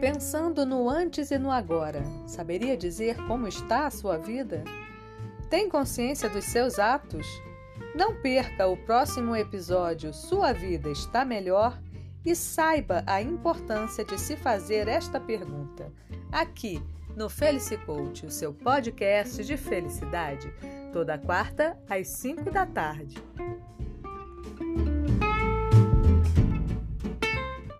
Pensando no antes e no agora, saberia dizer como está a sua vida? Tem consciência dos seus atos? Não perca o próximo episódio Sua Vida Está Melhor e saiba a importância de se fazer esta pergunta. Aqui no Felice Coach, o seu podcast de felicidade, toda quarta às 5 da tarde.